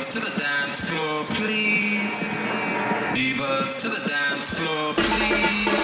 Divas to the dance floor, please. Divas to the dance floor, please.